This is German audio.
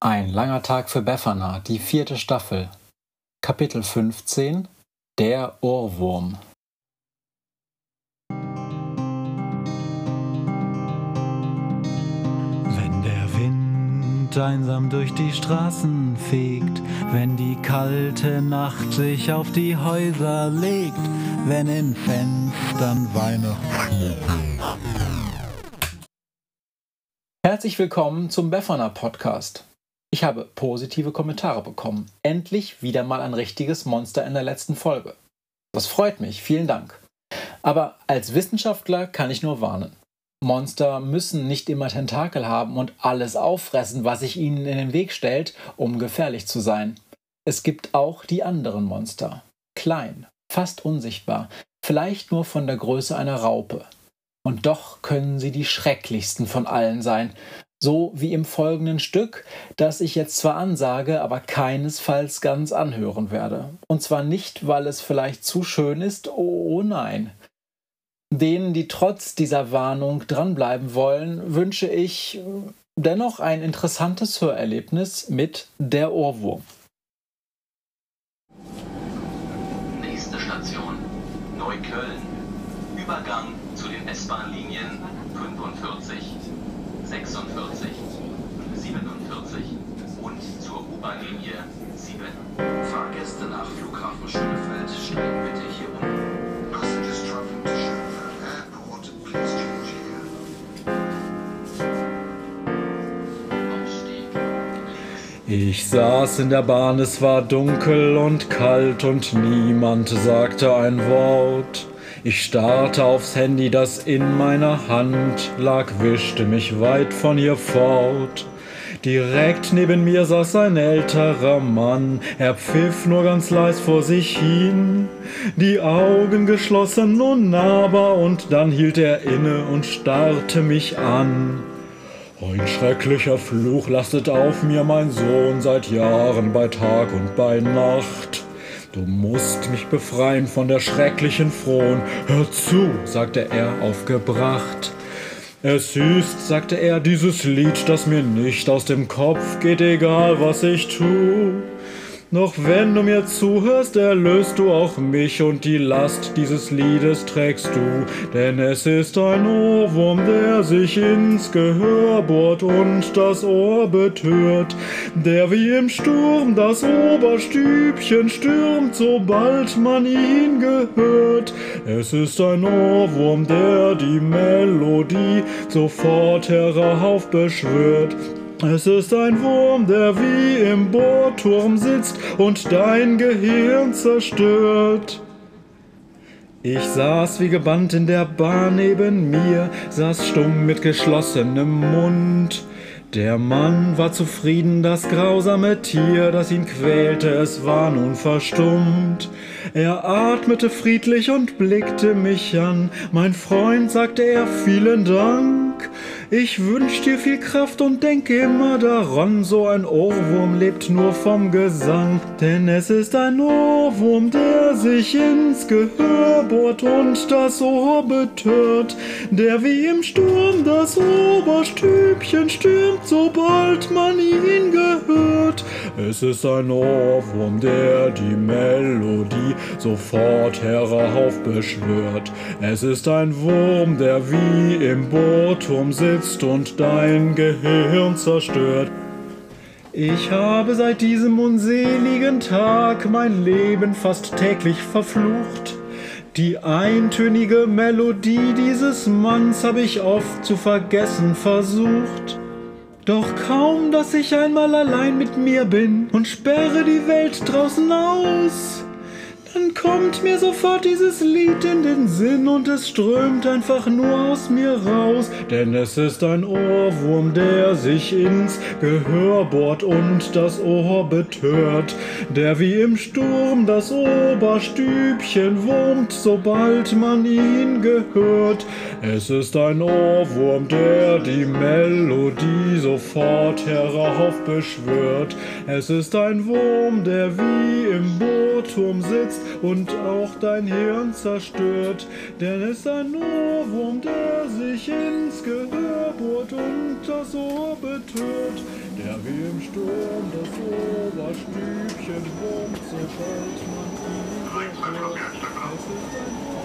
Ein langer Tag für Befana, die vierte Staffel. Kapitel 15 Der Ohrwurm. Wenn der Wind einsam durch die Straßen fegt, wenn die kalte Nacht sich auf die Häuser legt, wenn in Fenstern Weihnachten. Herzlich willkommen zum Befana Podcast. Ich habe positive Kommentare bekommen. Endlich wieder mal ein richtiges Monster in der letzten Folge. Das freut mich, vielen Dank. Aber als Wissenschaftler kann ich nur warnen. Monster müssen nicht immer Tentakel haben und alles auffressen, was sich ihnen in den Weg stellt, um gefährlich zu sein. Es gibt auch die anderen Monster. Klein, fast unsichtbar, vielleicht nur von der Größe einer Raupe. Und doch können sie die schrecklichsten von allen sein, so wie im folgenden Stück, das ich jetzt zwar ansage, aber keinesfalls ganz anhören werde. Und zwar nicht, weil es vielleicht zu schön ist, oh nein. Denen, die trotz dieser Warnung dranbleiben wollen, wünsche ich dennoch ein interessantes Hörerlebnis mit Der Ohrwurm. Nächste Station Neukölln. Übergang zu den S-Bahn-Linien 45, 46, 47 und zur U-Bahn-Linie 7. Fahrgäste nach Flughafen Schönefeld steigen bitte hier um. Passengers traveling to Schönefeld Airport, please change here. Ich saß in der Bahn, es war dunkel und kalt und niemand sagte ein Wort. Ich starrte aufs Handy, das in meiner Hand lag, wischte mich weit von ihr fort. Direkt neben mir saß ein älterer Mann, er pfiff nur ganz leis vor sich hin, die Augen geschlossen und nahbar, und dann hielt er inne und starrte mich an. Ein schrecklicher Fluch lastet auf mir, mein Sohn, seit Jahren bei Tag und bei Nacht. Du musst mich befreien von der schrecklichen Frohn. Hör zu, sagte er aufgebracht. Es ist, sagte er, dieses Lied, das mir nicht aus dem Kopf geht, egal was ich tu. Doch wenn du mir zuhörst, erlöst du auch mich und die Last dieses Liedes trägst du. Denn es ist ein Ohrwurm, der sich ins Gehör bohrt und das Ohr betört. Der wie im Sturm das Oberstübchen stürmt, sobald man ihn gehört. Es ist ein Ohrwurm, der die Melodie sofort heraufbeschwört. Es ist ein Wurm, der wie im Bohrturm sitzt und dein Gehirn zerstört. Ich saß wie gebannt in der Bahn neben mir, saß stumm mit geschlossenem Mund. Der Mann war zufrieden, das grausame Tier, das ihn quälte, es war nun verstummt. Er atmete friedlich und blickte mich an. Mein Freund, sagte er, vielen Dank. Ich wünsch dir viel Kraft und denke immer daran, so ein Ohrwurm lebt nur vom Gesang. Denn es ist ein Ohrwurm, der sich ins Gehör bohrt und das Ohr betört, der wie im Sturm das Oberstübchen stürmt, sobald man ihn gehört. Es ist ein Ohrwurm, der die Melodie sofort heraufbeschwört. Es ist ein Wurm, der wie im Bohrturm sitzt und dein Gehirn zerstört. Ich habe seit diesem unseligen Tag mein Leben fast täglich verflucht. Die eintönige Melodie dieses Manns habe ich oft zu vergessen versucht. Doch kaum, dass ich einmal allein mit mir bin und sperre die Welt draußen aus, dann kommt mir sofort dieses Lied in den Sinn und es strömt einfach nur aus mir raus. Denn es ist ein Ohrwurm, der sich ins Gehör bohrt und das Ohr betört. Der wie im Sturm das Oberstübchen wurmt, sobald man ihn gehört. Es ist ein Ohrwurm, der die Melodie sofort heraufbeschwört. Es ist ein Wurm, der wie im Bohrturm sitzt und auch dein Hirn zerstört. Denn es ist ein Ohrwurm, der sich ins Gehör bohrt und das Ohr betört. Der wie im Sturm das Oberstübchen wohnt, sobald man ihn. Es ist ein